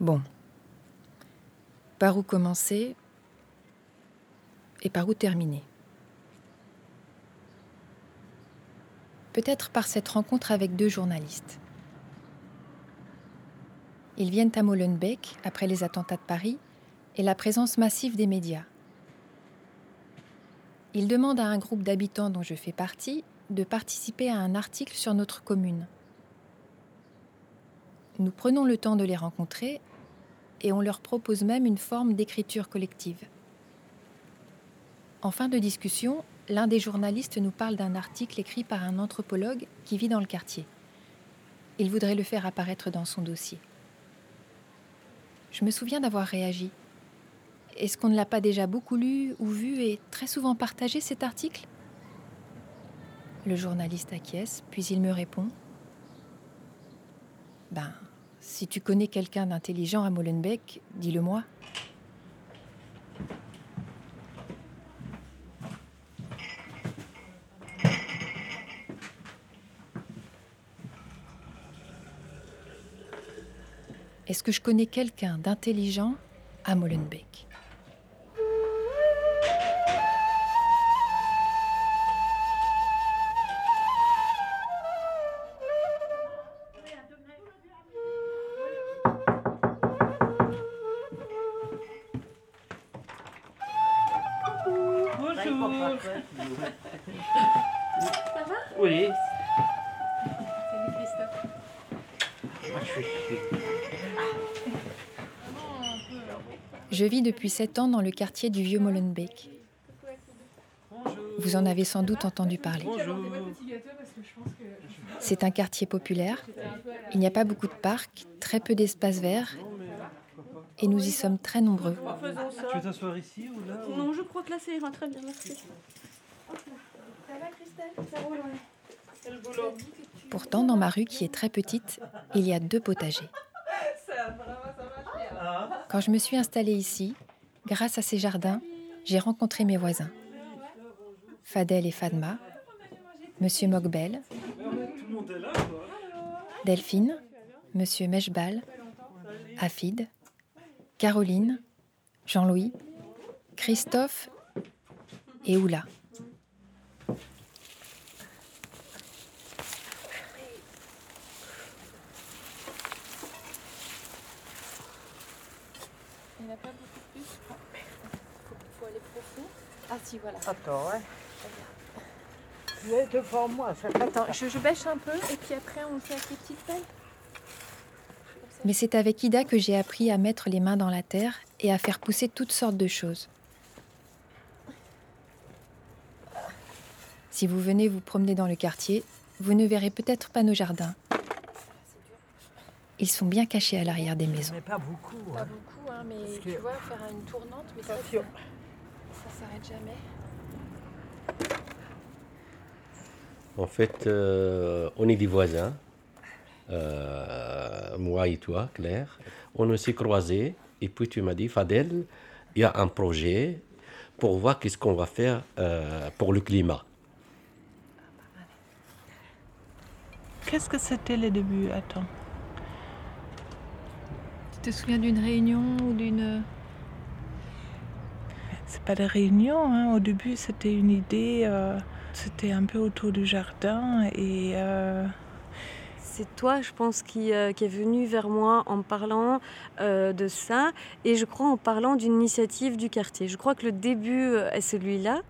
Bon. Par où commencer et par où terminer? Peut-être par cette rencontre avec deux journalistes. Ils viennent à Molenbeek après les attentats de Paris et la présence massive des médias. Ils demandent à un groupe d'habitants dont je fais partie de participer à un article sur notre commune. Nous prenons le temps de les rencontrer et on leur propose même une forme d'écriture collective. En fin de discussion, l'un des journalistes nous parle d'un article écrit par un anthropologue qui vit dans le quartier. Il voudrait le faire apparaître dans son dossier. Je me souviens d'avoir réagi. Est-ce qu'on ne l'a pas déjà beaucoup lu ou vu et très souvent partagé cet article? Le journaliste acquiesce, puis il me répond Ben, si tu connais quelqu'un d'intelligent à Molenbeek, dis-le moi. Est-ce que je connais quelqu'un d'intelligent à Molenbeek? Je vis depuis sept ans dans le quartier du Vieux Molenbeek. Vous en avez sans doute entendu parler. C'est un quartier populaire. Il n'y a pas beaucoup de parcs, très peu d'espaces verts, et nous y sommes très nombreux. Tu veux t'asseoir ici ou là ou- Non, je crois que là, ça ira très bien, merci. Ça va, Christelle Ça roule. C'est. Pourtant, dans ma rue, qui est très petite, il y a deux potagers. Quand je me suis installée ici, grâce à ces jardins, j'ai rencontré mes voisins. Fadel et Fadma, Monsieur Mogbel. Delphine, Monsieur Meshbal, Afid, Caroline, Jean-Louis, Christophe et Oula. Il n'y en a pas beaucoup plus. Il faut aller profond. Ah si, voilà. Attends, ouais. Tu es devant moi, ça fait Attends, je, je bêche un peu et puis après on fait avec les petites pelles. Mais c'est avec Ida que j'ai appris à mettre les mains dans la terre et à faire pousser toutes sortes de choses. Si vous venez vous promener dans le quartier, vous ne verrez peut-être pas nos jardins. Ils sont bien cachés à l'arrière des maisons. Mais pas beaucoup. Pas Hein. beaucoup, hein, mais que- tu vois, faire une tournante, mais ça. Ça s'arrête jamais. En fait, euh, on est des voisins, euh, moi et toi, Claire. On s'est croisés et puis tu m'as dit, Fadel, il y a un projet pour voir qu'est-ce qu'on va faire euh, pour le climat. Qu'est-ce que c'était le début Attends? Tu te souviens d'une réunion ou d'une... C'est pas des réunions. hein. Au début, c'était une idée. euh, c'était un peu autour du jardin et euh, C'est toi, je pense, qui, euh, qui est venu vers moi en parlant euh, de ça et je crois en parlant d'une initiative du quartier. Je crois que le début est celui-là.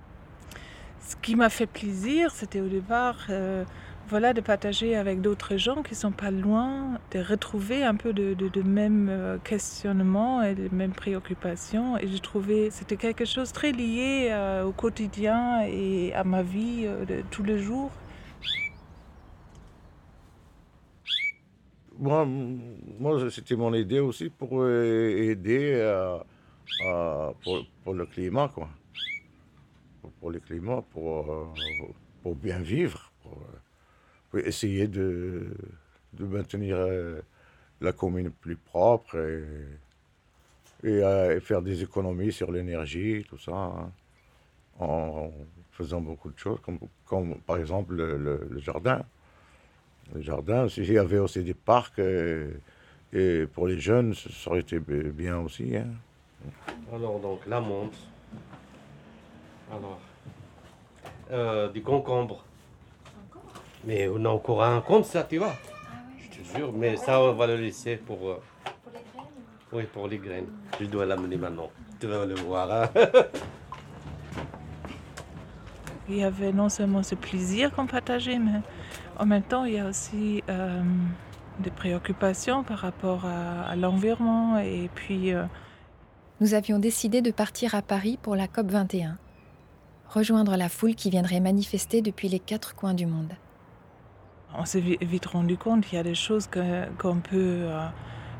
ce qui m'a fait plaisir, c'était au départ, voilà, de partager avec d'autres gens qui sont pas loin, de retrouver un peu de, de, de même euh, questionnement et de mêmes préoccupations. Et j'ai trouvé c'était quelque chose très lié euh, au quotidien et à ma vie euh, de tous les jours. Moi, moi c'était mon idée aussi pour aider pour, le climat, quoi. Pour, le climat, pour, pour bien vivre, pour essayer de, de maintenir euh, la commune plus propre et, euh, et faire des économies sur l'énergie, tout ça, hein, en faisant beaucoup de choses, comme, comme par exemple le- jardin. Le jardin, il y avait aussi des parcs, euh, Et pour les jeunes, ça aurait été bien aussi. Hein. Alors, donc, la menthe. Alors, du concombre. Mais on a encore un compte, ça, tu vois. Je te jure, mais ça, on va le laisser pour. euh, Pour les graines Oui, pour les graines. Je dois l'amener maintenant. Tu vas le voir. hein. Il y avait non seulement ce plaisir qu'on partageait, mais en même temps, il y a aussi euh, des préoccupations par rapport à, à l'environnement. Et puis, euh, Nous avions décidé de partir à Paris pour la COP 21, rejoindre la foule qui viendrait manifester depuis les quatre coins du monde. On s'est vi- vite rendu compte qu'il y a des choses qu'on peut euh,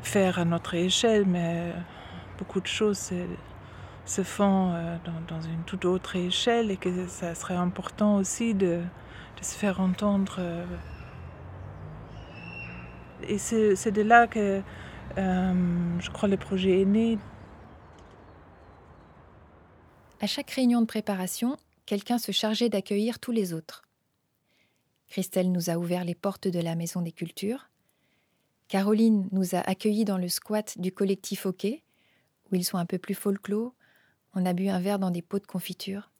faire à notre échelle, mais beaucoup de choses se, font euh, dans, une toute autre échelle et que ça serait important aussi de, se faire entendre. euh. Et c'est de là que je crois le projet est né. À chaque réunion de préparation, quelqu'un se chargeait d'accueillir tous les autres. Christelle nous a ouvert les portes de la Maison des Cultures. Caroline nous a accueillis dans le squat du collectif Hockey, où ils sont un peu plus folklore. On a bu un verre dans des pots de confiture.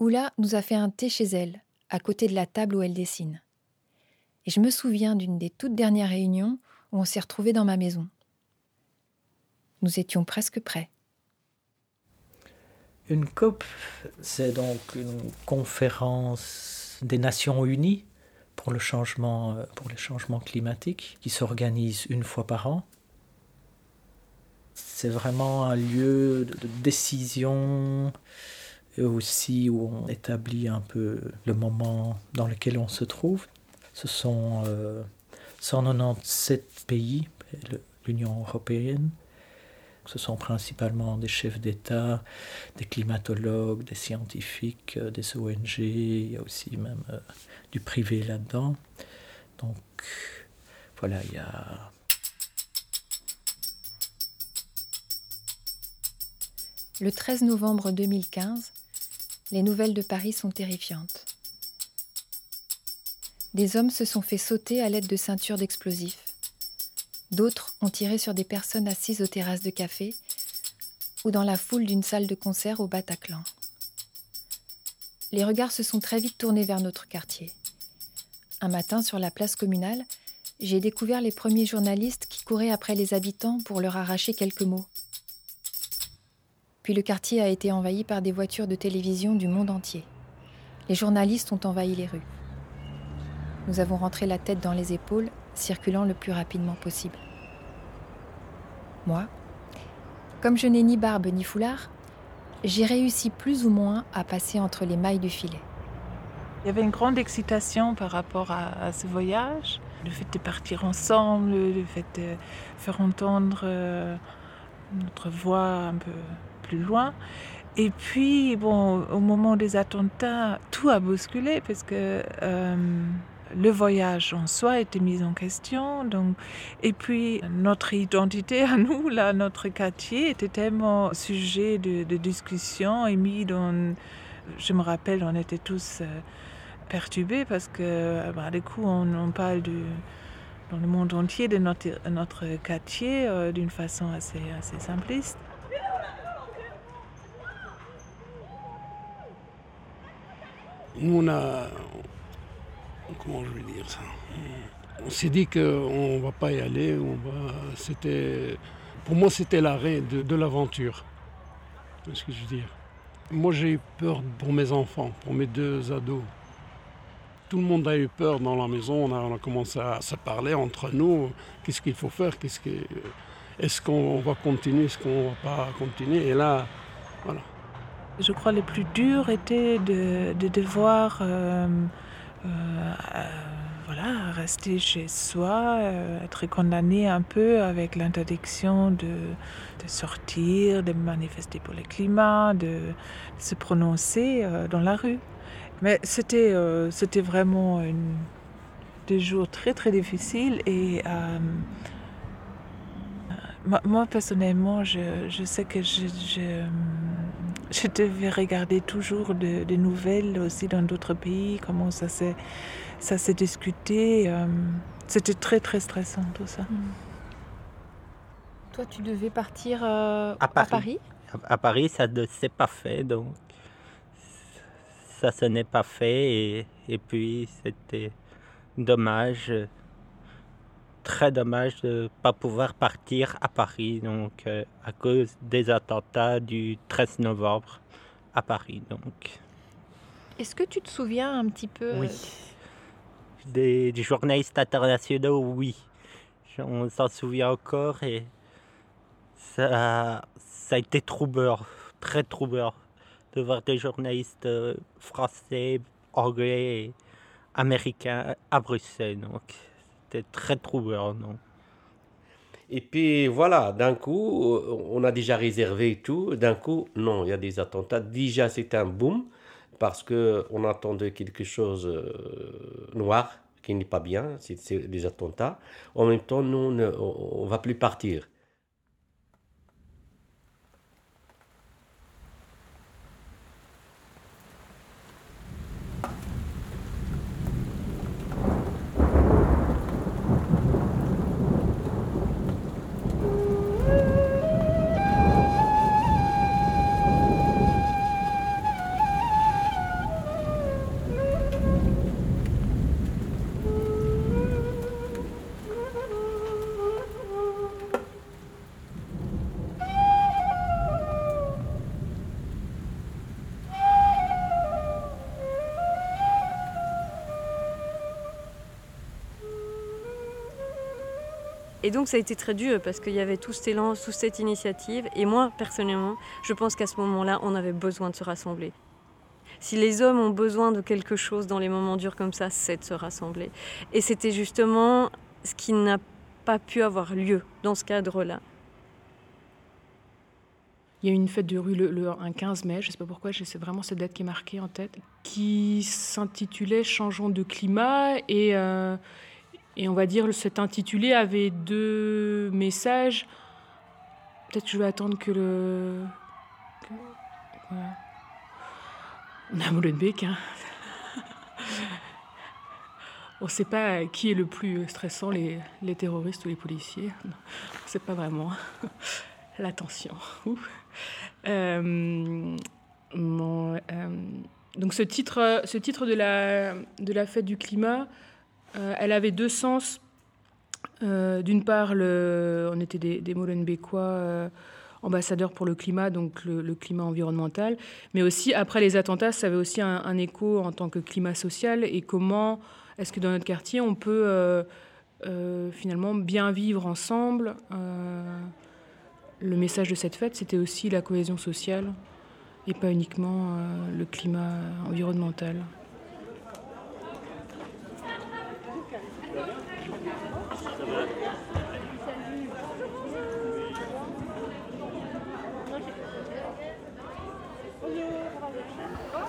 Oula nous a fait un thé chez elle, à côté de la table où elle dessine. Et je me souviens d'une des toutes dernières réunions où on s'est retrouvés dans ma maison. Nous étions presque prêts. Une COP, c'est donc une conférence des Nations Unies pour le changement, euh, pour les changements climatiques qui s'organise une fois par an. C'est vraiment un lieu de décision et aussi où on établit un peu le moment dans lequel on se trouve. Ce sont euh, 197 pays, le- l'Union européenne. Ce sont principalement des chefs d'État, des climatologues, des scientifiques, euh, des ONG, il y a aussi même euh, du privé là-dedans. Donc voilà, il y a Le 13 novembre 2015, les nouvelles de Paris sont terrifiantes. Des hommes se sont fait sauter à l'aide de ceintures d'explosifs. D'autres ont tiré sur des personnes assises aux terrasses de café ou dans la foule d'une salle de concert au Bataclan. Les regards se sont très vite tournés vers notre quartier. Un matin, sur la place communale, j'ai découvert les premiers journalistes qui couraient après les habitants pour leur arracher quelques mots. Puis le quartier a été envahi par des voitures de télévision du monde entier. Les journalistes ont envahi les rues. Nous avons rentré la tête dans les épaules, circulant le plus rapidement possible. Moi, comme je n'ai ni barbe ni foulard, j'ai réussi plus ou moins à passer entre les mailles du filet. Il y avait une grande excitation par rapport à, ce voyage. Le fait de partir ensemble, le fait de faire entendre euh, notre voix un peu plus loin. Et puis, bon, au moment des attentats, tout a bousculé parce que euh, le voyage en soi était mis en question. Donc, et puis, notre identité à nous, là, notre quartier, était tellement sujet de, discussion et mis dans. Je me rappelle, on était tous. euh, perturbés parce que bah, du coup on, on parle du, dans le monde entier de notre, notre quartier euh, d'une façon assez, assez simpliste. Nous, on a. Comment je vais dire ça? On s'est dit qu'on ne va pas y aller. On va, c'était, pour moi, c'était l'arrêt de, de l'aventure. Ce que je veux dire? Moi, j'ai eu peur pour mes enfants, pour mes deux ados. Tout le monde a eu peur dans la maison. On a, on a commencé à se parler entre nous. Qu'est-ce qu'il faut faire? Qu'est-ce que, Est-ce qu'on va continuer? Est-ce qu'on ne va pas continuer? Et là, voilà. Je crois que le plus dur était de, de devoir euh, euh, euh, voilà, rester chez soi, euh, être condamné un peu avec l'interdiction de, de sortir, de manifester pour le climat, de, se prononcer dans la rue. Mais c'était c'était vraiment des jours très très difficiles et moi, personnellement, je, je sais que je, je devais regarder toujours des de nouvelles aussi dans d'autres pays, comment ça s'est ça s'est discuté. euh, C'était très très stressant tout ça. Mm. Toi, tu devais partir euh, À Paris. À, à Paris, ça ne s'est pas fait, donc ça se n'est pas fait et, et puis c'était dommage, très dommage de ne pas pouvoir partir à Paris, donc euh, à cause des attentats du 13 novembre à Paris, donc. Est-ce que tu te souviens un petit peu Oui. Des, des journalistes internationaux, oui. On s'en souvient encore et ça, ça a été troubeur, très troubeur de voir des journalistes euh, français, anglais et américains à Bruxelles. Donc très troubeur, non Et puis voilà, d'un coup, euh, on a déjà réservé tout. D'un coup, non, il y a des attentats. Déjà, c'est un boom parce que on attendait quelque chose euh, noir qui n'est pas bien. C'est des attentats. En même temps, nous, on ne on va plus partir. Donc ça a été très dur parce qu'il y avait tout cet élan, toute cette initiative. Et moi, personnellement, je pense qu'à ce moment-là, on avait besoin de se rassembler. Si les hommes ont besoin de quelque chose dans les moments durs comme ça, c'est de se rassembler. Et c'était justement ce qui n'a pas pu avoir lieu dans ce cadre-là. Il y a eu une fête de rue le, le- un 15 mai, je ne sais pas pourquoi, c'est vraiment cette date qui est marquée en tête, qui s'intitulait Changeons de climat. Et, euh, et on va dire, cet intitulé avait deux messages. Peut-être que je vais attendre que le. que- voilà. On a hein. On ne sait pas qui est le plus stressant, les, les terroristes ou les policiers. Non, On ne sait pas vraiment. L'attention. Euh, euh, donc ce titre, ce titre de, la, de la fête du climat, elle avait deux sens. Euh, D'une part, on était des, des Molenbeekois euh, ambassadeurs pour le climat, donc le, climat environnemental, mais aussi après les attentats, ça avait aussi un, écho en tant que climat social et comment est-ce que dans notre quartier on peut euh, euh, finalement bien vivre ensemble. euh, le message de cette fête, c'était aussi la cohésion sociale et pas uniquement euh, le climat environnemental.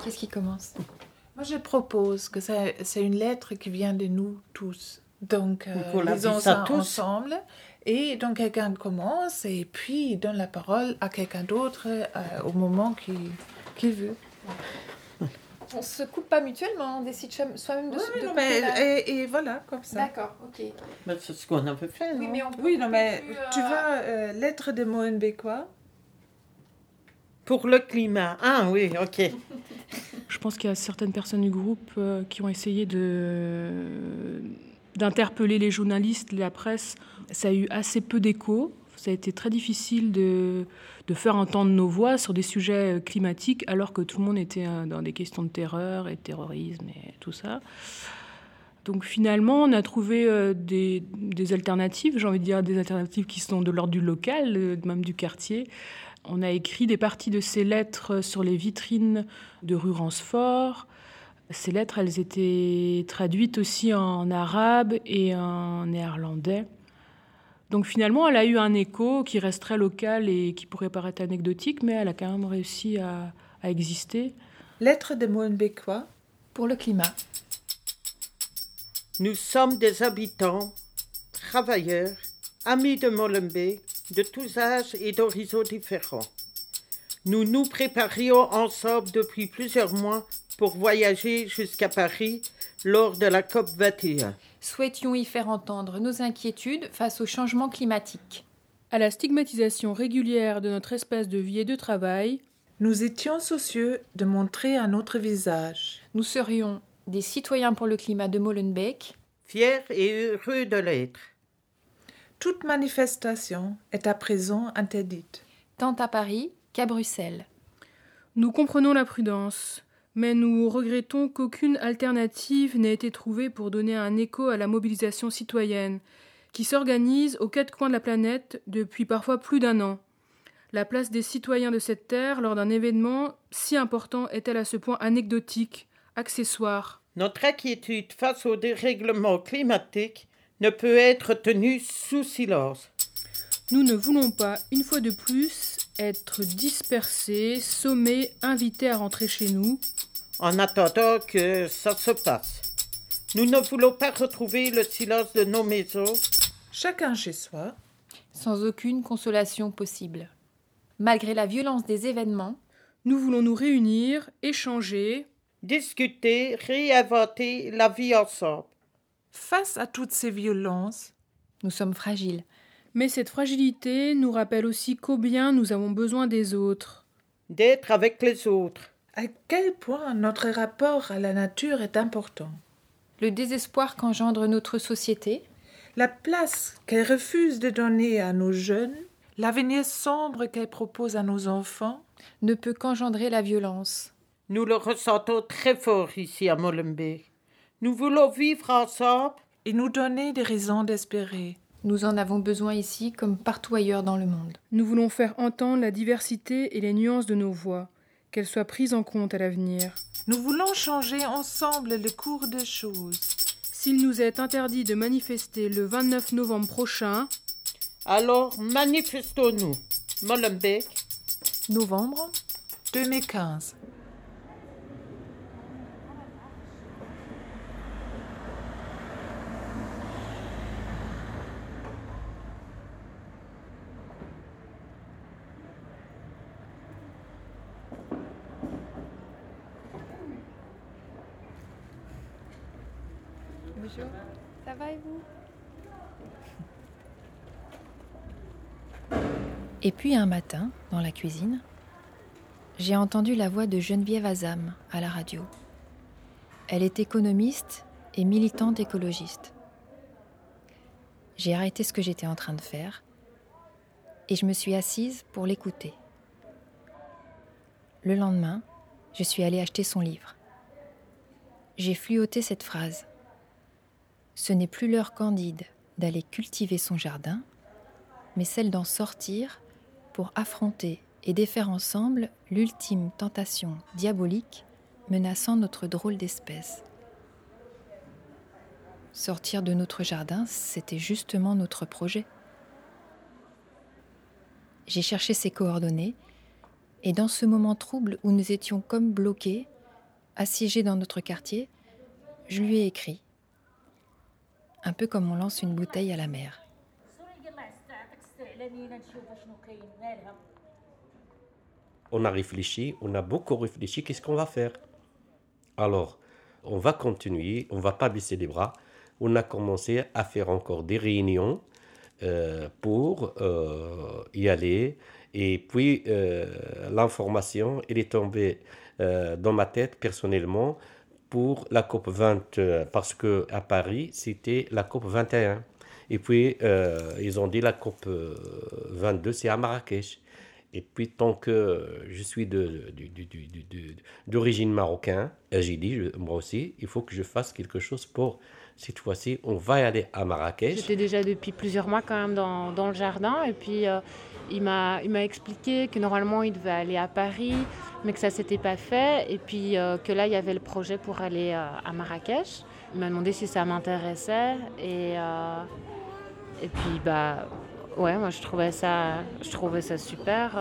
Qu'est-ce qui commence? Moi, je propose que ça- c'est une lettre qui vient de nous tous. Donc, euh, lisons ça tous. ensemble. Et donc, quelqu'un commence et puis il donne la parole à quelqu'un d'autre euh, au moment qu'il veut. On se coupe pas mutuellement, on décide soi-même de, Oui, non, mais, la- et, et voilà, comme ça. D'accord, ok. C'est ce qu'on avait fait, Oui, non? mais on peut Oui, non, mais plus, tu euh, vois, euh, lettre de Molenbeekois. Pour le climat. Ah oui, ok. Je pense qu'il y a certaines personnes du groupe euh, qui ont essayé de d'interpeller les journalistes, la presse. Ça a eu assez peu d'écho. Ça a été très difficile de, de faire entendre nos voix sur des sujets euh, climatiques alors que tout le monde était euh, dans des questions de terreur et de terrorisme et tout ça. Donc finalement, on a trouvé des, alternatives, j'ai envie de dire des alternatives qui sont de l'ordre du local, même du quartier. On a écrit des parties de ces lettres sur les vitrines de rue Ransfort. Ces lettres, elles étaient traduites aussi en arabe et en néerlandais. Donc finalement, elle a eu un écho qui reste très local et qui pourrait paraître anecdotique, mais elle a quand même réussi à, à exister. Lettre de Molenbeekois. Pour le climat. Nous sommes des habitants, travailleurs, amis de Molenbeek, de tous âges et d'horizons différents. Nous nous préparions ensemble depuis plusieurs mois pour voyager jusqu'à Paris lors de la COP 21. Souhaitions y faire entendre nos inquiétudes face au changement climatique. à la stigmatisation régulière de notre espace de vie et de travail, nous étions soucieux de montrer un autre visage. Nous serions des citoyens pour le climat de Molenbeek, fiers et heureux de l'être. Toute manifestation est à présent interdite. Tant à Paris qu'à Bruxelles. Nous comprenons la prudence, mais nous regrettons qu'aucune alternative n'ait été trouvée pour donner un écho à la mobilisation citoyenne, qui s'organise aux quatre coins de la planète depuis parfois plus d'un an. La place des citoyens de cette terre lors d'un événement si important est-elle à ce point anecdotique, accessoire? Notre inquiétude face au dérèglement climatique ne peut être tenue sous silence. Nous ne voulons pas, une fois de plus, être dispersés, sommés, invités à rentrer chez nous. En attendant que ça se passe. Nous ne voulons pas retrouver le silence de nos maisons. Chacun chez soi. Sans aucune consolation possible. Malgré la violence des événements, nous voulons nous réunir, échanger, discuter, réinventer la vie ensemble. Face à toutes ces violences, nous sommes fragiles. Mais cette fragilité nous rappelle aussi combien nous avons besoin des autres. D'être avec les autres. À quel point notre rapport à la nature est important. Le désespoir qu'engendre notre société. La place qu'elle refuse de donner à nos jeunes. L'avenir sombre qu'elle propose à nos enfants. Ne peut qu'engendrer la violence. Nous le ressentons très fort ici à Molenbeek. Nous voulons vivre ensemble et nous donner des raisons d'espérer. Nous en avons besoin ici comme partout ailleurs dans le monde. Nous voulons faire entendre la diversité et les nuances de nos voix, qu'elles soient prises en compte à l'avenir. Nous voulons changer ensemble le cours des choses. S'il nous est interdit de manifester le 29 novembre prochain, alors manifestons-nous. Molenbeek. Novembre 2015. Et puis un matin, dans la cuisine, j'ai entendu la voix de Geneviève Azam à la radio. Elle est économiste et militante écologiste. J'ai arrêté ce que j'étais en train de faire et je me suis assise pour l'écouter. Le lendemain, je suis allée acheter son livre. J'ai fluoté cette phrase. Ce n'est plus l'heure candide d'aller cultiver son jardin, mais celle d'en sortir pour affronter et défaire ensemble l'ultime tentation diabolique menaçant notre drôle d'espèce. Sortir de notre jardin, c'était justement notre projet. J'ai cherché ses coordonnées, et dans ce moment trouble où nous étions comme bloqués, assiégés dans notre quartier, je lui ai écrit un peu comme on lance une bouteille à la mer. On a réfléchi, on a beaucoup réfléchi, qu'est-ce qu'on va faire? Alors, on va continuer, on va pas baisser les bras. On a commencé à faire encore des réunions euh, pour euh, y aller. Et puis, euh, l'information, elle est tombée dans ma tête personnellement pour la COP 20 parce que à Paris c'était la COP 21 et puis euh, ils ont dit la COP 22 c'est à Marrakech. Et puis tant que je suis d'origine marocain j'ai dit moi aussi il faut que je fasse quelque chose pour cette fois-ci on va y aller à Marrakech. J'étais déjà depuis plusieurs mois quand même dans, dans le jardin. Et puis euh, il m'a expliqué que normalement il devait aller à Paris mais que ça s'était pas fait. Et puis euh, que là il y avait le projet pour aller euh, à Marrakech. Il m'a demandé si ça m'intéressait. Et euh, et puis bah ouais moi je trouvais ça je trouvais ça super.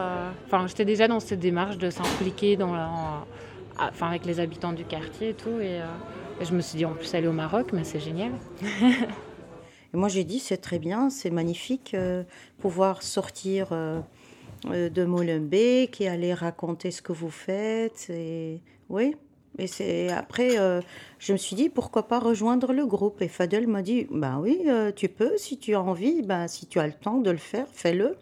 Enfin j'étais déjà dans cette démarche de s'impliquer dans enfin avec les habitants du quartier et tout et, et je me suis dit en plus aller au Maroc mais c'est génial. Et moi, j'ai dit, c'est très bien, c'est magnifique, euh, pouvoir sortir euh, euh, de Molenbeek et aller raconter ce que vous faites. Et oui. Et c'est après, je me suis dit, pourquoi pas rejoindre le groupe Et Fadel m'a dit, ben oui, tu peux, si tu as envie, ben, si tu as le temps de le faire, fais-le.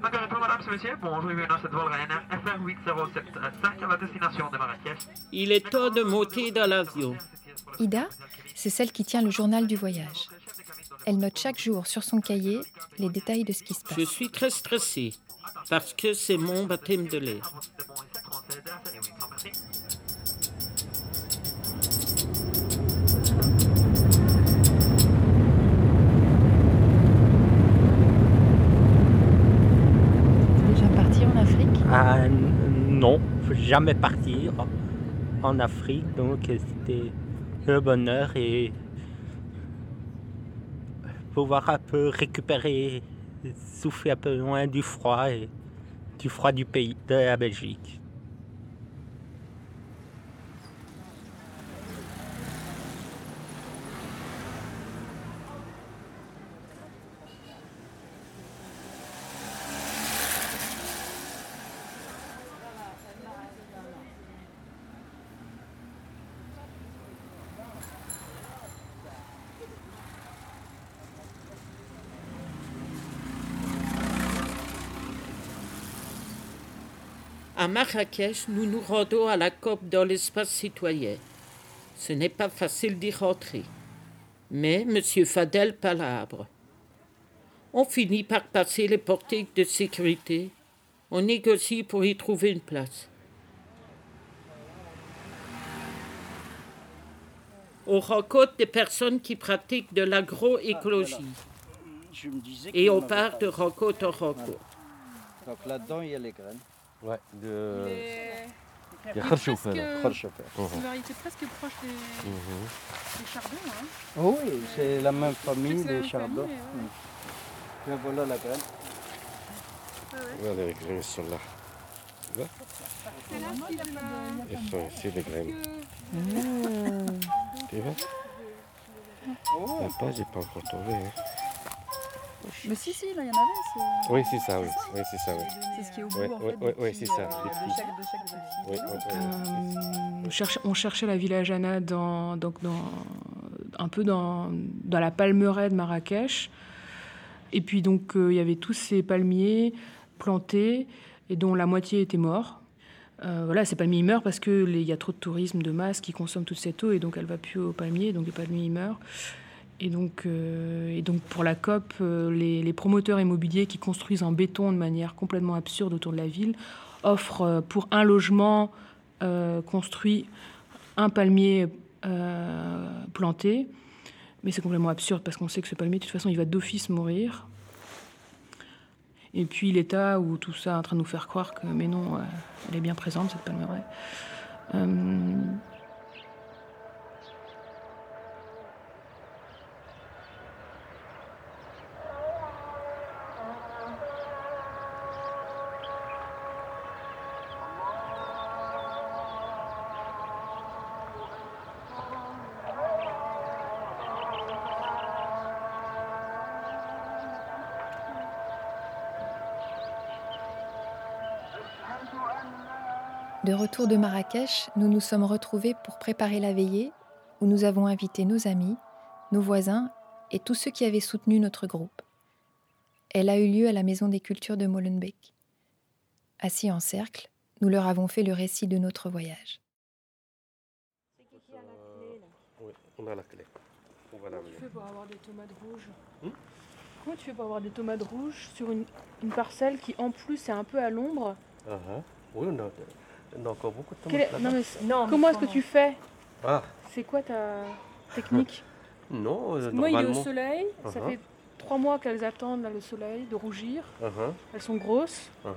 Margaretto, madame, c'est monsieur. Bonjour, bienvenue dans cette vol Ryanair FR 8075 à la destination de Marrakech. Il est temps de monter dans l'avion. Ida, c'est celle qui tient le journal du voyage. Elle note chaque jour sur son cahier les détails de ce qui se passe. Je suis très stressée parce que c'est mon baptême de l'air. Déjà parti en Afrique? Ah, non, jamais partir en Afrique, donc c'était le bonheur et pouvoir un peu récupérer, souffler un peu loin du froid et du froid du pays, de la Belgique. À Marrakech, nous nous rendons à la COP dans l'espace citoyen. Ce n'est pas facile d'y rentrer. Mais M. Fadel palabre. On finit par passer les portiques de sécurité. On négocie pour y trouver une place. On rencontre des personnes qui pratiquent de l'agroécologie. Disais Et on part de rencontre en rencontre. Donc là-dedans, il y a les graines. Ouais, de. Il presque- là. Kharchouf. Mhm. variété presque proche des, Mhm. des chardons. Hein. Oh oui, c'est la même famille, C'est la les même chardons. famille, ouais. Mm. Voilà la graine. Voilà, les graines sont là. La- Elles sont ici, les graines. Tu vois La page n'est pas encore tombée. hein. Mais si, si, là, il y en avait. c'est- Oui, c'est ça, oui. Oui, c'est ça, oui. C'est ce qui est au bout, Ouais, en ouais, fait, ouais, des ouais, petits, c'est ça. euh, de chaque-. Oui, oui, oui, Euh, on, cherchait, la village Anna dans, donc dans, un peu dans, dans la palmeraie de Marrakech. Et puis donc euh, il y avait tous ces palmiers plantés et dont la moitié était mort. Euh, voilà, ces palmiers meurent parce qu'il y a trop de tourisme de masse qui consomme toute cette eau et donc elle va plus aux palmiers, donc les palmiers meurent. Et donc, euh, et donc pour la COP, euh, les, promoteurs immobiliers qui construisent en béton de manière complètement absurde autour de la ville offrent euh, pour un logement construit un palmier planté. Mais c'est complètement absurde parce qu'on sait que ce palmier, de toute façon, il va d'office mourir. Et puis l'état où tout ça est en train de nous faire croire que, mais non, elle est bien présente, cette palmeraie. Retour de Marrakech, nous nous sommes retrouvés pour préparer la veillée où nous avons invité nos amis, nos voisins et tous ceux qui avaient soutenu notre groupe. Elle a eu lieu à la Maison des Cultures de Molenbeek. Assis en cercle, nous leur avons fait le récit de notre voyage. Oui, on a la clé. On va la Comment tu fais pour avoir des tomates rouges Hmm Comment tu fais pour avoir des tomates rouges sur une, une parcelle qui en plus est un peu à l'ombre Ah, ah. Oui, on a, a encore beaucoup de Quelle est- tomates non, mais Comment est-ce que tu fais Ah, C'est quoi ta technique non, euh, Moi, il est au soleil, ça Uh-huh. fait trois mois qu'elles attendent là, le soleil de rougir. Uh-huh. Elles sont grosses Uh-huh.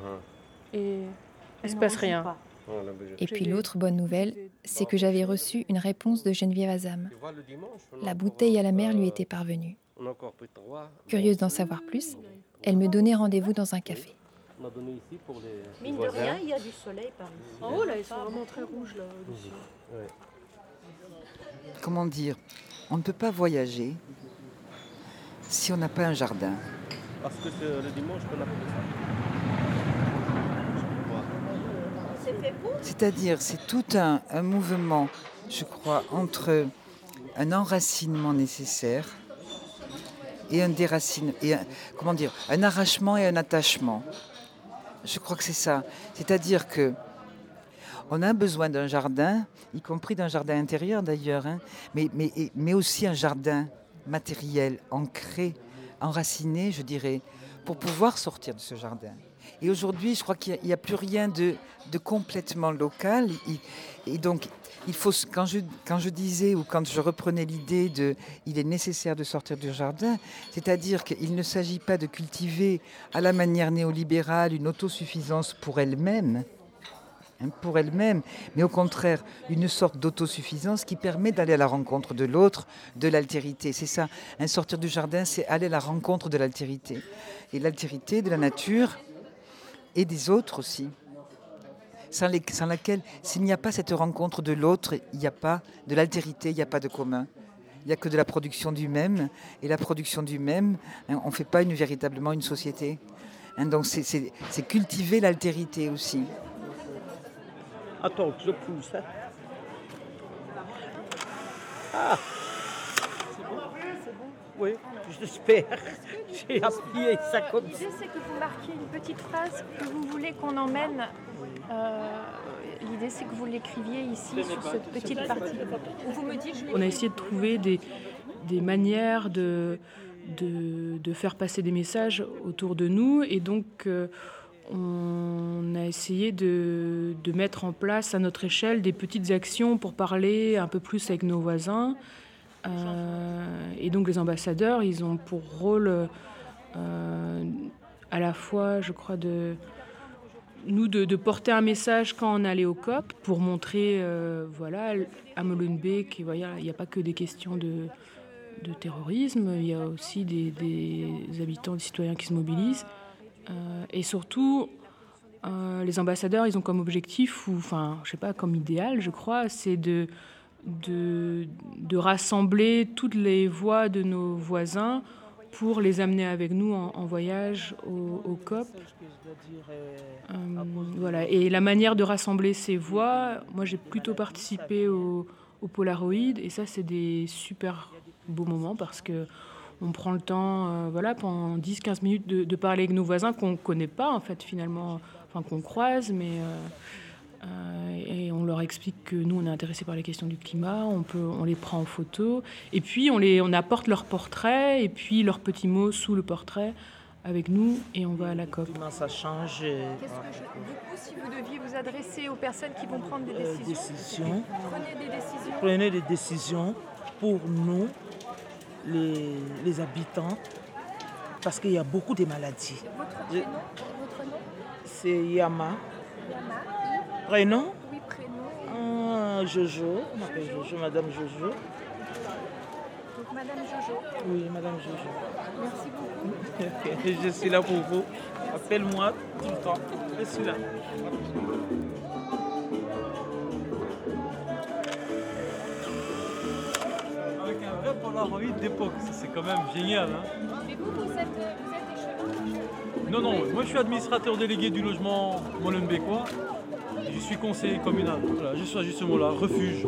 et il se passe rien. Oh, la belle- Et puis l'autre bonne nouvelle, c'est que j'avais reçu une réponse de Geneviève Azam. Tu vois, le dimanche, on a La encore, bouteille à la mer lui euh, était parvenue. On a encore pris trois. Curieuse d'en savoir plus, elle me donnait rendez-vous dans un café. On a donné ici pour les, les Mine de voisins. rien, il y a du soleil par ici. En haut, là, ils sont vraiment très rouges. Là. Ouais. comment dire, on ne peut pas voyager si on n'a pas un jardin. Parce que c'est le dimanche qu'on a fait pour C'est-à-dire, c'est tout un, un mouvement, je crois, entre un enracinement nécessaire et un déracine, et un, comment dire, un arrachement et un attachement. Je crois que c'est ça. C'est-à-dire que on a besoin d'un jardin, y compris d'un jardin intérieur d'ailleurs, hein, mais, aussi un jardin matériel, ancré, enraciné, je dirais, pour pouvoir sortir de ce jardin. Et aujourd'hui, je crois qu'il n'y a, plus rien de, complètement local. Et donc, il faut, quand je, quand je disais ou quand je reprenais l'idée de il est nécessaire de sortir du jardin, c'est-à-dire qu'il ne s'agit pas de cultiver à la manière néolibérale une autosuffisance pour elle-même, hein, pour elle-même, mais au contraire une sorte d'autosuffisance qui permet d'aller à la rencontre de l'autre, de l'altérité. C'est ça, un sortir du jardin, c'est aller à la rencontre de l'altérité. Et l'altérité de la nature et des autres aussi. Sans, laquelle, s'il n'y a pas cette rencontre de l'autre, il n'y a pas de l'altérité, il n'y a pas de commun. Il n'y a que de la production du même. Et la production du même, hein, on ne fait pas une, véritablement une société. Hein, donc c'est cultiver l'altérité aussi. Attends, je pousse. hein. Ah Oui, j'espère. J'ai appuyé ça comme ça. L'idée, c'est que vous marquiez une petite phrase que vous voulez qu'on emmène. Euh, L'idée, c'est que vous l'écriviez ici sur cette petite partie. Ou vous me dites, je On a essayé de trouver des, des manières de, de, de faire passer des messages autour de nous et donc euh, on a essayé de, de mettre en place à notre échelle des petites actions pour parler un peu plus avec nos voisins. Euh, et donc les ambassadeurs, ils ont pour rôle euh, à la fois, je crois, de nous de, porter un message quand on allait au COP pour montrer, euh, voilà, à Molenbeek, il n'y a pas que des questions de, terrorisme, il y a aussi des, habitants, des citoyens qui se mobilisent. Euh, et surtout, les ambassadeurs, ils ont comme objectif, ou enfin, je sais pas, comme idéal, je crois, c'est de, de, de rassembler toutes les voix de nos voisins pour les amener avec nous en, voyage au, COP. Euh, voilà. Et la manière de rassembler ces voix, moi j'ai plutôt participé au, au Polaroid et ça c'est des super beaux moments parce que on prend le temps, euh, voilà, pendant 10-15 minutes de, parler avec nos voisins qu'on ne connaît pas en fait finalement, enfin qu'on croise, mais euh, et on leur explique que nous on est intéressés par les questions du climat, on peut, on les prend en photo et puis on les, on apporte leur portrait et puis leurs petits mots sous le portrait avec nous et on va à la COP. Ça change. Qu'est-ce que je- Du coup, si vous deviez vous adresser aux personnes qui vont prendre des Euh, décisions, prenez des décisions. Prenez des décisions pour nous, les, les habitants, parce qu'il y a beaucoup de maladies. Votre Je- prénom, votre nom? C'est Yama. Yama. Prénom Oui, prénom. Ah, Jojo. On m'appelle Jojo, Madame Jojo. Donc, Madame Jojo. Oui, Madame Jojo. Merci beaucoup. Je suis là pour vous. Appelle-moi tout le temps. Je suis là. Avec un vrai Polaroid d'époque, ça, c'est quand même génial. hein. Mais vous, vous êtes, vous êtes échevin Non, non, moi je suis administrateur délégué du logement molenbeekois je suis conseiller communal. Je suis à ce mot-là, refuge.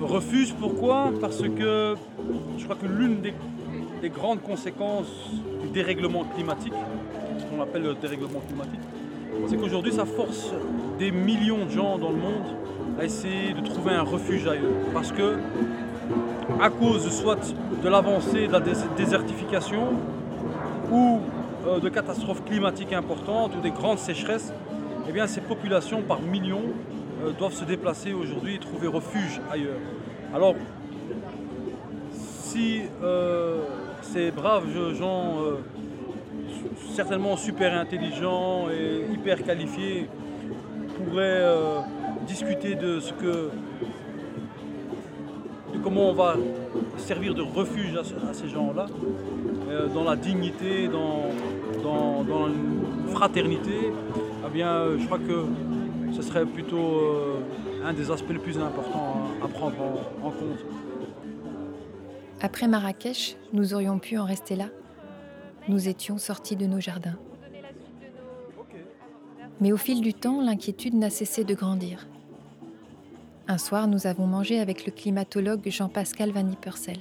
Refuge, pourquoi? Parce que je crois que l'une des, des grandes conséquences du dérèglement climatique, ce qu'on appelle le dérèglement climatique, c'est qu'aujourd'hui ça force des millions de gens dans le monde à essayer de trouver un refuge ailleurs. Parce que à cause soit de l'avancée de la dés- désertification ou de catastrophes climatiques importantes ou des grandes sécheresses, eh bien, ces populations par millions euh, doivent se déplacer aujourd'hui et trouver refuge ailleurs. Alors, si euh, ces braves gens, euh, certainement super intelligents et hyper qualifiés, pourraient euh, discuter de ce que de comment on va servir de refuge à, ce- à ces gens-là, euh, dans la dignité, dans, dans, une fraternité, eh bien, euh, je crois que ce serait plutôt euh, un des aspects les plus importants à, prendre en- compte. Après Marrakech, nous aurions pu en rester là. Nous étions sortis de nos jardins. Mais au fil du temps, l'inquiétude n'a cessé de grandir. Un soir, nous avons mangé avec le climatologue Jean-Pascal Van Ypersel.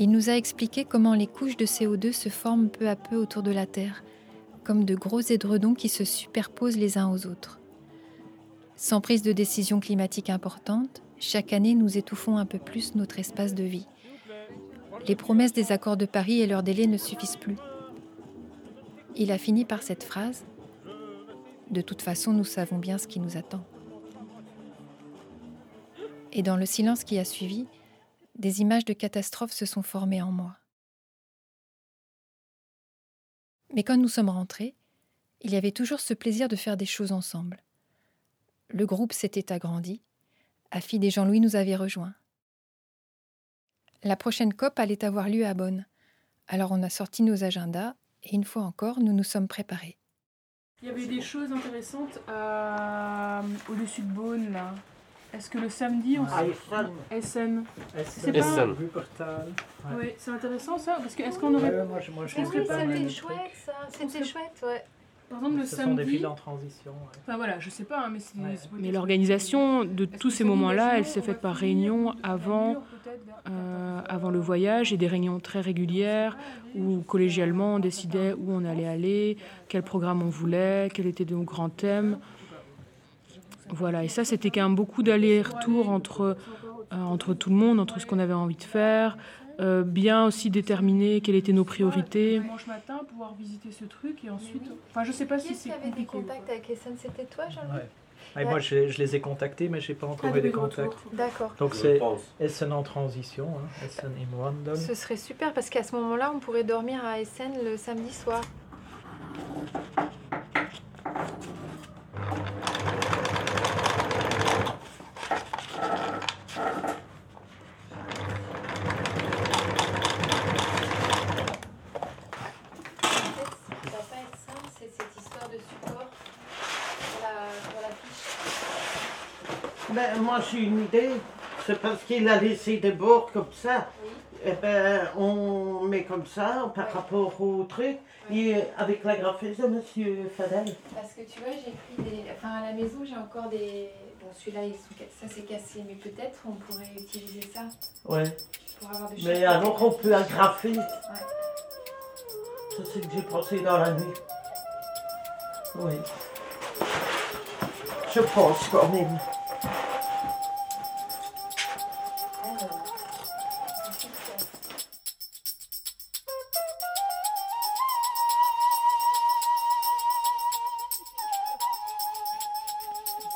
Il nous a expliqué comment les couches de CO2 se forment peu à peu autour de la Terre, comme de gros édredons qui se superposent les uns aux autres. Sans prise de décision climatique importante, chaque année nous étouffons un peu plus notre espace de vie. Les promesses des accords de Paris et leurs délais ne suffisent plus. Il a fini par cette phrase De toute façon, nous savons bien ce qui nous attend. Et dans le silence qui a suivi, des images de catastrophes se sont formées en moi. Mais quand nous sommes rentrés, il y avait toujours ce plaisir de faire des choses ensemble. Le groupe s'était agrandi. Afid et Jean-Louis nous avaient rejoints. La prochaine COP allait avoir lieu à Bonn. Alors on a sorti nos agendas et une fois encore, nous nous sommes préparés. Il y avait des choses intéressantes au-dessus de Beaune, là. Est-ce que le samedi, on Ah, Essen. C'est Essen. pas... Ouais. Oui, c'est intéressant ça, parce que est-ce qu'on aurait... C'est allé- le chouette ça, c'était c'était chouette, ouais. Par exemple, le Ce samedi... sont des villes en transition. ouais. Enfin voilà, je sais pas, hein, mais c'est... c'est Mais l'organisation de tous ces moments-là, elle s'est faite par réunion avant, euh, avant le voyage et des réunions très régulières où collégialement on décidait où on allait aller, quel programme on voulait, quels étaient nos grands thèmes. Voilà, et ça c'était quand même beaucoup d'allers-retours entre, euh, entre tout le monde, entre ce qu'on avait envie de faire, euh, bien aussi déterminer quelles étaient nos priorités. Dimanche matin, pouvoir visiter ce truc et ensuite... Enfin, je sais pas si c'est avait des contacts avec Essen? C'était toi, Jean-Louis? Ouais. Ah, et moi, je, je les ai contactés, mais je n'ai pas encore eu de des contacts. D'accord. Donc, c'est. Essen en transition, hein, Essen im Wandel. Ce serait super parce qu'à ce moment-là, on pourrait dormir à Essen le samedi soir. Ça va pas être simple, c'est cette histoire de support pour la, pour la fiche. Ben, moi j'ai une idée. C'est parce qu'il a laissé des bords comme ça. Eh ben, on met comme ça par rapport au truc. Et avec la graphiste de Monsieur Fadel. Parce que tu vois, j'ai pris des. Enfin, à la maison, j'ai encore des. Bon, celui-là, ils sont... ça c'est cassé, mais peut-être on pourrait utiliser ça Ouais. pour avoir de Mais alors on peut agrafer. Ouais. Ça c'est que j'ai pensé dans la nuit. Oui. Je pense quand même.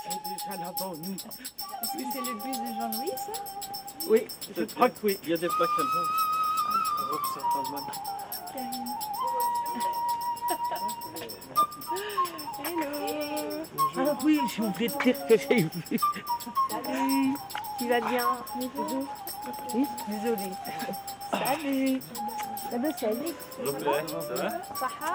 Est-ce que c'est le bus de Jean-Louis, ça Oui, je crois que oui. Il y a des plaques Allemagne. Hello. Ah oui, j'ai oublié de dire que j'ai vu. Salut. Tu vas bien Oui. Désolée. Salut. Ah ben salut. Ça va? Saha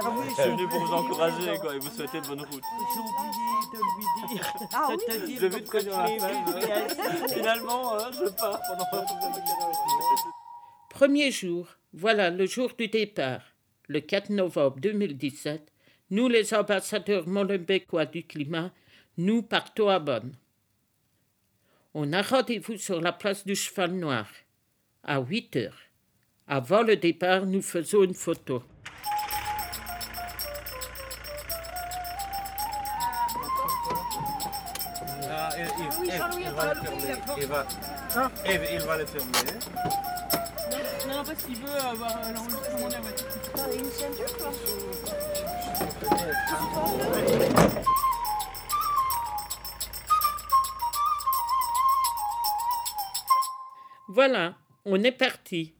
Je suis venu pour vous encourager quoi, et vous souhaiter bonne route. J'ai oublié de lui dire. Ah oui J'ai vu de Finalement, euh, je pars pendant Premier jour, voilà le jour du départ. Le 4 novembre 2017, nous les ambassadeurs molenbeekois du climat, nous partons à Bonn. On a rendez-vous sur la place du Cheval Noir à 8 heures. Avant le départ, nous faisons une photo. Jean-Louis, il va. Il va, Eve, il va le fermer. Non, non, parce qu'il veut avoir euh, l'enregistrement de la voiture. Une ceinture, toi Voilà, on est parti.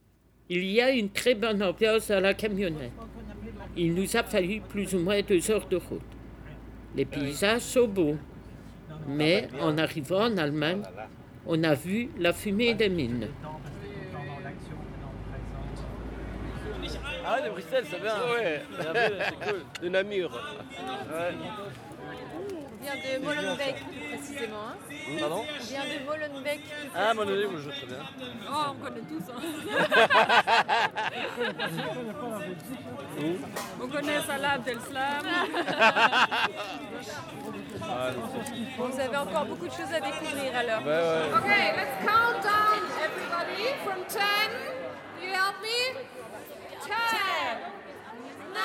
Il y a une très bonne ambiance à la camionnette. Il nous a fallu plus ou moins deux heures de route. Les paysages sont beaux. Mais en arrivant en Allemagne, on a vu la fumée des mines. Ah de Bruxelles. Ouais, c'est cool. De Namur. Ouais. Vient de Molenbeek, précisément. Hein Pardon On vient de Molenbeek. Ah, Molenbeek, je très bien. Oh, on connaît tous. Hein. on connaît Salah Abdeslam. Ah, Vous avez encore beaucoup de choses à découvrir alors. Ouais, ouais. Okay, let's count down everybody from 10. You help me? 10, 9,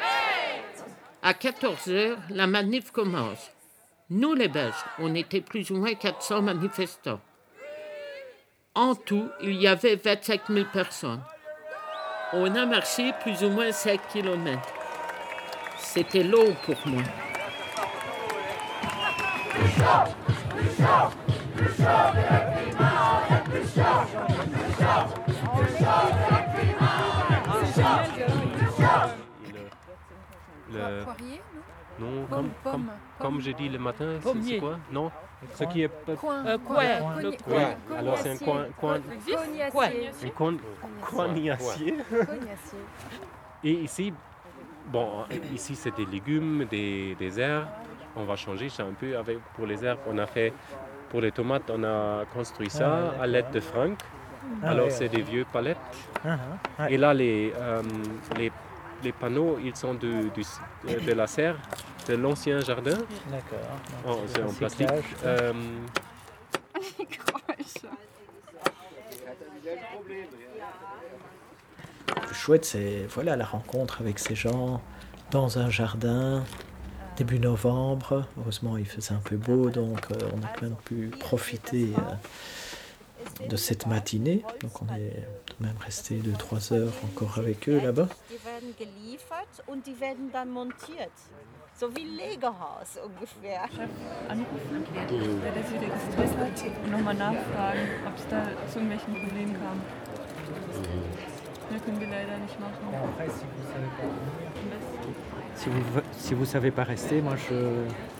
8. À 14 heures, la manif commence. Nous, les Belges, on était plus ou moins 400 manifestants. En tout, il y avait 25 000 personnes. On a marché plus ou moins 5 km. C'était long pour moi. Le... Poirier, non Non, Pomme, comme, pomme, comme, pomme. comme j'ai dit le matin, c'est- quoi Non Ce qui est pas- Coin. Euh, Coin. coin. Coin. Le Cognacier. coin. Alors c'est un coin, coin, Cognacier. un coin. Cognacier. Et ici, bon, ici c'est des légumes, des, des herbes. On va changer ça un peu avec pour les herbes. On a fait pour les tomates, on a construit Ah, ça d'accord. à l'aide de Franck. Ah, Alors c'est des vieux palettes. Ah, ah. Et là les, euh, les les panneaux, ils sont de, du- de la serre, de l'ancien jardin. D'accord. Oh, c'est en plastique. Euh, Le plus chouette, c'est voilà, la rencontre avec ces gens dans un jardin, début novembre. Heureusement, il faisait un peu beau, donc euh, on a quand même pu profiter euh, de cette matinée. Donc on est tout de même resté 2-3 heures encore avec eux là-bas. So wie Legehaus ungefähr. anrufen, wer der sich registriert hat, und nochmal nachfragen, ob es da zu irgendwelchen Problemen kam. Das können wir leider nicht machen. Si vous si vous savez pas rester, moi je.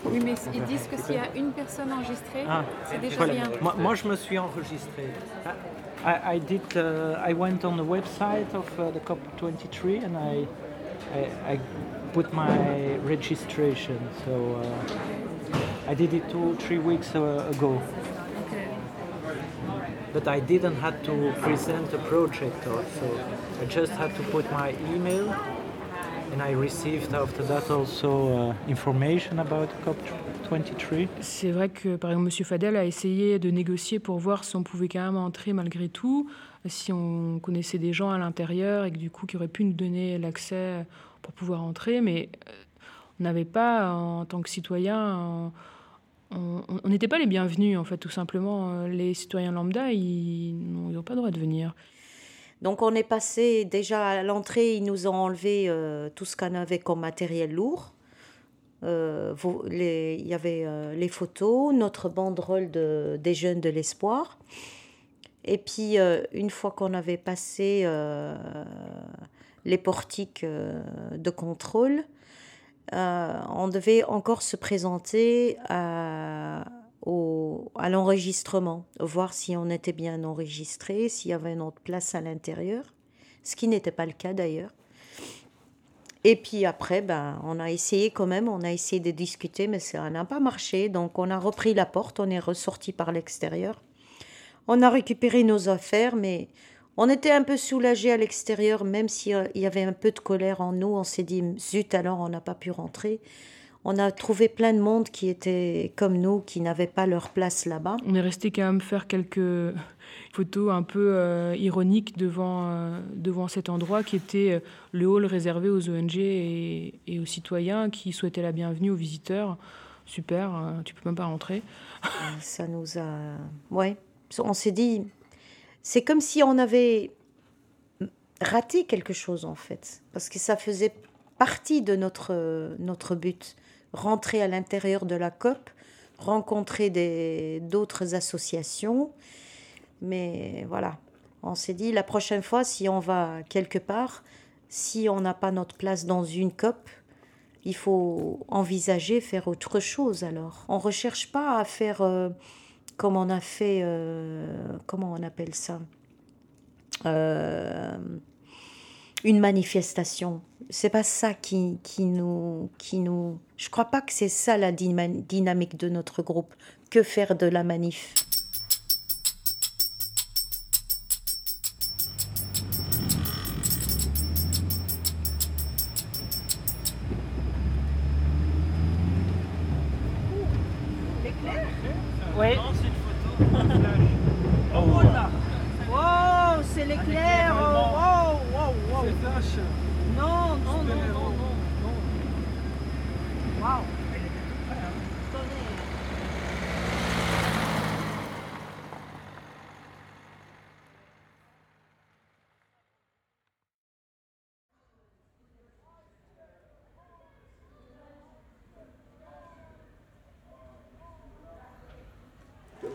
Oui, mais ils disent que s'il y a une personne enregistrée, Ah, c'est déjà voilà. bien. Moi, moi, je me suis enregistré. I, I did. Uh, I went on the website of uh, the COP23 and I, I, I put my registration. So uh, I did it two, three weeks uh, ago. But I didn't have to present a project or so. I just had to put my email C'est vrai que, par exemple, M. Fadel a essayé de négocier pour voir si on pouvait quand même entrer malgré tout, si on connaissait des gens à l'intérieur et que du coup, qui auraient pu nous donner l'accès pour pouvoir entrer, mais euh, on n'avait pas, en tant que citoyen, on on n'était pas les bienvenus, en fait, tout simplement. Les citoyens lambda, ils n'ont pas le droit de venir. Donc on est passé déjà à l'entrée, ils nous ont enlevé euh, tout ce qu'on avait comme matériel lourd. Euh, Il y avait euh, les photos, notre banderole de, des jeunes de l'espoir. Et puis une fois qu'on avait passé les portiques de contrôle, on devait encore se présenter à, au- à l'enregistrement, voir si on était bien enregistré, s'il y avait une autre place à l'intérieur, ce qui n'était pas le cas d'ailleurs. Et puis après, ben, on a essayé quand même, on a essayé de discuter, mais ça n'a pas marché. Donc on a repris la porte, on est ressorti par l'extérieur. On a récupéré nos affaires, mais on était un peu soulagés à l'extérieur, même s'il y avait un peu de colère en nous. On s'est dit, zut, alors on n'a pas pu rentrer. On a trouvé plein de monde qui était comme nous, qui n'avaient pas leur place là-bas. On est resté quand même faire quelques photos un peu euh, ironiques devant, euh, devant cet endroit qui était euh, le hall réservé aux ONG et, et aux citoyens qui souhaitaient la bienvenue aux visiteurs. Super, euh, tu peux même pas rentrer. Ça nous a. Ouais. On s'est dit. C'est comme si on avait raté quelque chose, en fait. Parce que ça faisait partie de notre, notre but. Rentrer à l'intérieur de la COP, rencontrer d'autres associations. Mais voilà. On s'est dit, la prochaine fois, si on va quelque part, si on n'a pas notre place dans une COP, il faut envisager faire autre chose alors. On ne recherche pas à faire euh, comme on a fait, euh, comment on appelle ça? Euh, une manifestation. C'est pas ça qui, qui, nous, qui nous. Je crois pas que c'est ça la dynamique de notre groupe. Que faire de la manif?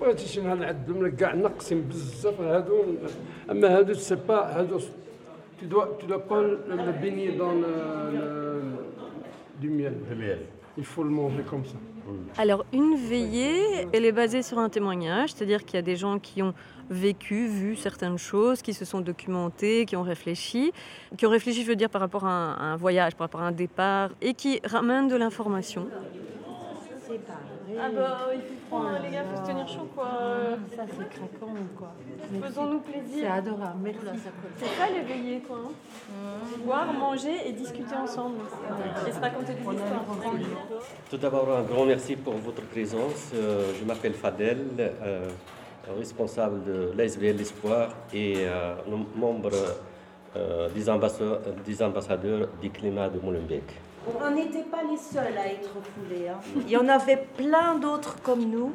بغيتي شي نهار نعدهم لك كاع ناقصين بزاف هادو اما هادو سي با هادو tu dois tu dois pas le, le baigner dans le, le- du miel. Il faut le manger comme ça. Alors, une veillée, elle est basée sur un témoignage, c'est-à-dire qu'il y a des gens qui ont vécu, vu certaines choses, qui se sont documentés, qui ont réfléchi, qui ont réfléchi, je veux dire, par rapport à un, à un voyage, par rapport à un départ, et qui ramènent de l'information. Ah bah, il fait froid, hein, les gars, faut se tenir chaud, quoi. Ça, c'est craquant, quoi. Faisons-nous plaisir. C'est adorable. Merci. C'est ça les veillées, quoi. hein. Boire, manger et discuter ensemble. Et se raconter des histoires. Tout d'abord, un grand merci pour votre présence. Euh, je m'appelle Fadel, euh, responsable de l'ASBL L'Espoir et euh, membre euh, des, ambassa- des ambassadeurs du climat de Molenbeek. On n'était pas les seuls à être foulés. hein. Il y en avait plein d'autres comme nous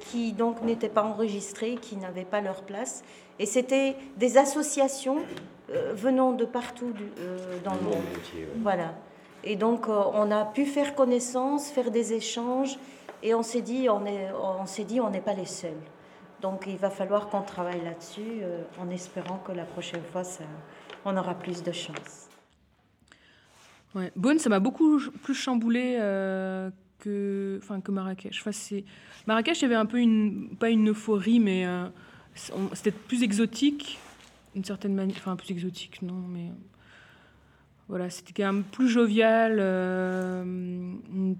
qui donc n'étaient pas enregistrés, qui n'avaient pas leur place. Et c'était des associations euh, venant de partout du- euh, dans le monde. ouais. Voilà. Et donc euh, on a pu faire connaissance, faire des échanges, et on s'est dit on est, on s'est dit on n'est pas les seuls. Donc il va falloir qu'on travaille là-dessus, en espérant que la prochaine fois ça, on aura plus de chance. Ouais. Beaune, ça m'a beaucoup plus chamboulé euh, que, que Marrakech. Enfin. Marrakech, il y avait un peu une, pas une euphorie, mais euh, c'était plus exotique, d'une certaine manière. Enfin, plus exotique, non, mais voilà, c'était quand même plus jovial. euh, on,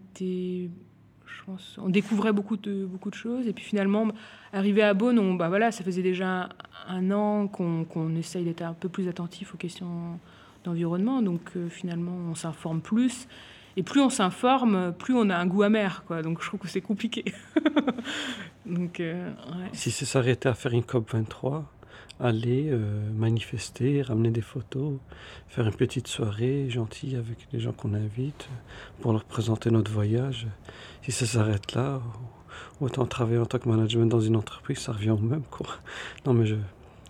on découvrait beaucoup de, beaucoup de choses. Et puis finalement, arrivé à Beaune, on, bah voilà, ça faisait déjà un, an qu'on, qu'on essaye d'être un peu plus attentif aux questions d'environnement. Donc euh, finalement, on s'informe plus. Et plus on s'informe, plus on a un goût amer. Quoi. Donc je trouve que c'est compliqué. Donc, euh, ouais. Si c'est s'arrêter à faire une COP 23, aller euh, manifester, ramener des photos, faire une petite soirée gentille avec les gens qu'on invite pour leur présenter notre voyage, si ça s'arrête là, autant travailler en tant que management dans une entreprise, ça revient au même. Quoi. Non mais je,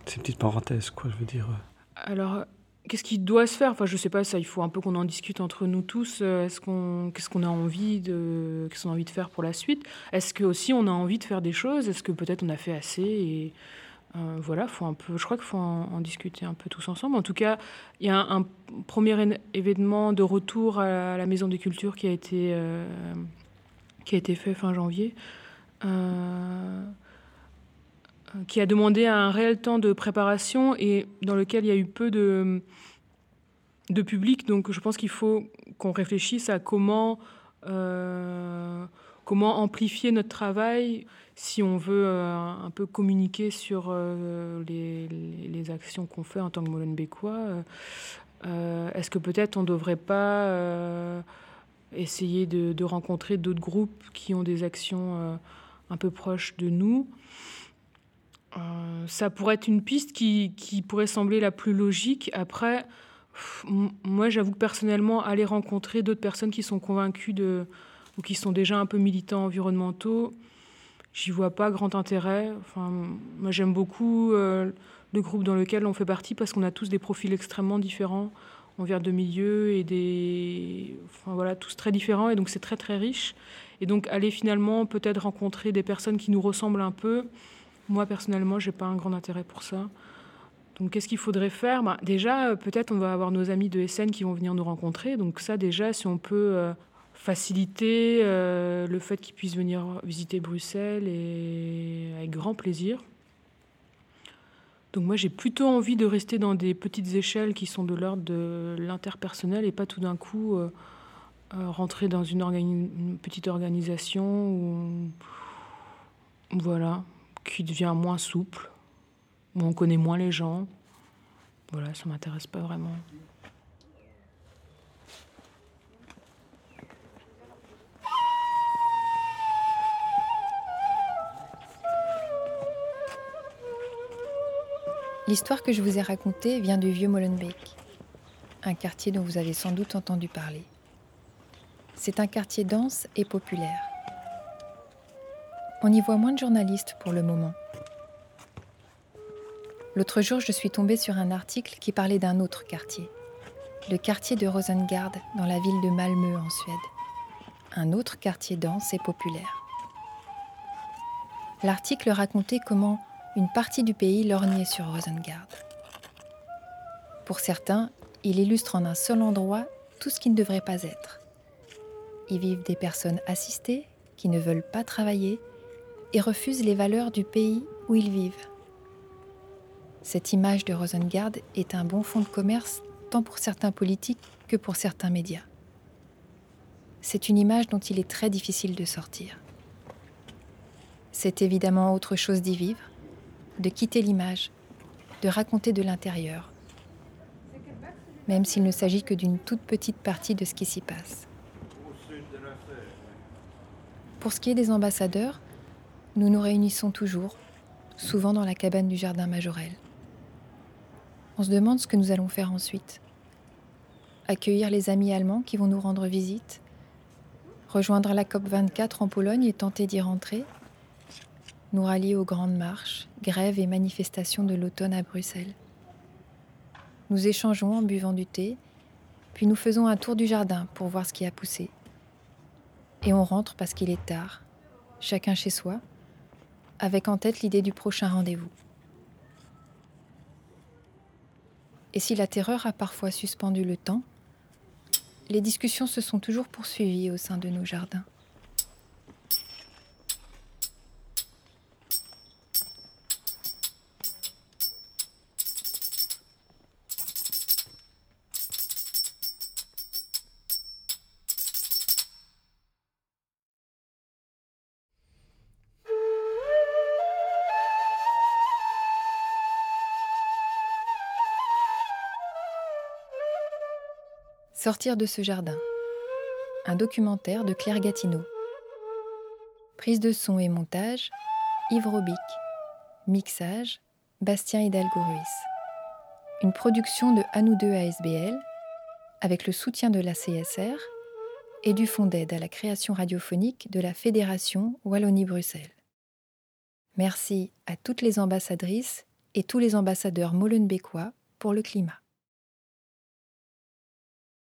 c'est une petite parenthèse, quoi, je veux dire. Alors, qu'est-ce qui doit se faire? Enfin, je sais pas, ça, il faut un peu qu'on en discute entre nous tous. Euh, Est-ce qu'on, qu'est-ce qu'on a envie de, qu'est-ce qu'on a envie de faire pour la suite? Est-ce que aussi on a envie de faire des choses? Est-ce que peut-être on a fait assez et euh, voilà, faut un peu. Je crois qu'il faut en, discuter un peu tous ensemble. En tout cas, il y a un, premier événement de retour à la Maison des Cultures qui a été euh, qui a été fait fin janvier. Qui a demandé un réel temps de préparation et dans lequel il y a eu peu de, de public. Donc je pense qu'il faut qu'on réfléchisse à comment, euh, comment amplifier notre travail si on veut euh, un peu communiquer sur euh, les, les- actions qu'on fait en tant que Molenbeekois. Est-ce que peut-être on ne devrait pas essayer de, rencontrer d'autres groupes qui ont des actions un peu proches de nous? Euh, ça pourrait être une piste qui, qui pourrait sembler la plus logique. Après, moi, j'avoue que personnellement, aller rencontrer d'autres personnes qui sont convaincues de, ou qui sont déjà un peu militants environnementaux, j'y vois pas grand intérêt. Enfin, moi, j'aime beaucoup euh, le groupe dans lequel on fait partie parce qu'on a tous des profils extrêmement différents. On vient de milieux et des. Enfin, voilà, tous très différents et donc c'est très très riche. Et donc, aller finalement peut-être rencontrer des personnes qui nous ressemblent un peu. Moi, personnellement, j'ai pas un grand intérêt pour ça. Donc, qu'est-ce qu'il faudrait faire? Bah, Déjà, euh, peut-être on va avoir nos amis de SN qui vont venir nous rencontrer. Donc, ça, déjà, si on peut euh, faciliter euh, le fait qu'ils puissent venir visiter Bruxelles, avec grand plaisir. Donc moi j'ai plutôt envie de rester dans des petites échelles qui sont de l'ordre de l'interpersonnel et pas tout d'un coup rentrer dans une, petite organisation où, voilà, qui devient moins souple, où on connaît moins les gens. Voilà, ça m'intéresse pas vraiment. L'histoire que je vous ai racontée vient du vieux Molenbeek, un quartier dont vous avez sans doute entendu parler. C'est un quartier dense et populaire. On y voit moins de journalistes pour le moment. L'autre jour, je suis tombée sur un article qui parlait d'un autre quartier, le quartier de Rosengard dans la ville de Malmö en Suède. Un autre quartier dense et populaire. L'article racontait comment une partie du pays lorgnait sur Rosengard. Pour certains, il illustre en un seul endroit tout ce qui ne devrait pas être. Y vivent des personnes assistées qui ne veulent pas travailler et refusent les valeurs du pays où ils vivent. Cette image de Rosengard est un bon fonds de commerce tant pour certains politiques que pour certains médias. C'est une image dont il est très difficile de sortir. C'est évidemment autre chose d'y vivre, de quitter l'image, de raconter de l'intérieur, même s'il ne s'agit que d'une toute petite partie de ce qui s'y passe. Pour ce qui est des ambassadeurs, nous nous réunissons toujours, souvent dans la cabane du jardin majorel. On se demande ce que nous allons faire ensuite. Accueillir les amis allemands qui vont nous rendre visite, rejoindre la COP 24 en Pologne et tenter d'y rentrer, nous rallier aux grandes marches, grèves et manifestations de l'automne à Bruxelles. Nous échangeons en buvant du thé, puis nous faisons un tour du jardin pour voir ce qui a poussé. Et on rentre parce qu'il est tard, chacun chez soi, avec en tête l'idée du prochain rendez-vous. Et si la terreur a parfois suspendu le temps, les discussions se sont toujours poursuivies au sein de nos jardins. Sortir de ce jardin. Un documentaire de Claire Gatineau. Prise de son et montage, Yves Robic. Mixage, Bastien Hidalgo Ruiz. Une production de Anou 2 ASBL avec le soutien de la CSR et du Fonds d'aide à la création radiophonique de la Fédération Wallonie-Bruxelles. Merci à toutes les ambassadrices et tous les ambassadeurs molenbeekois pour le climat.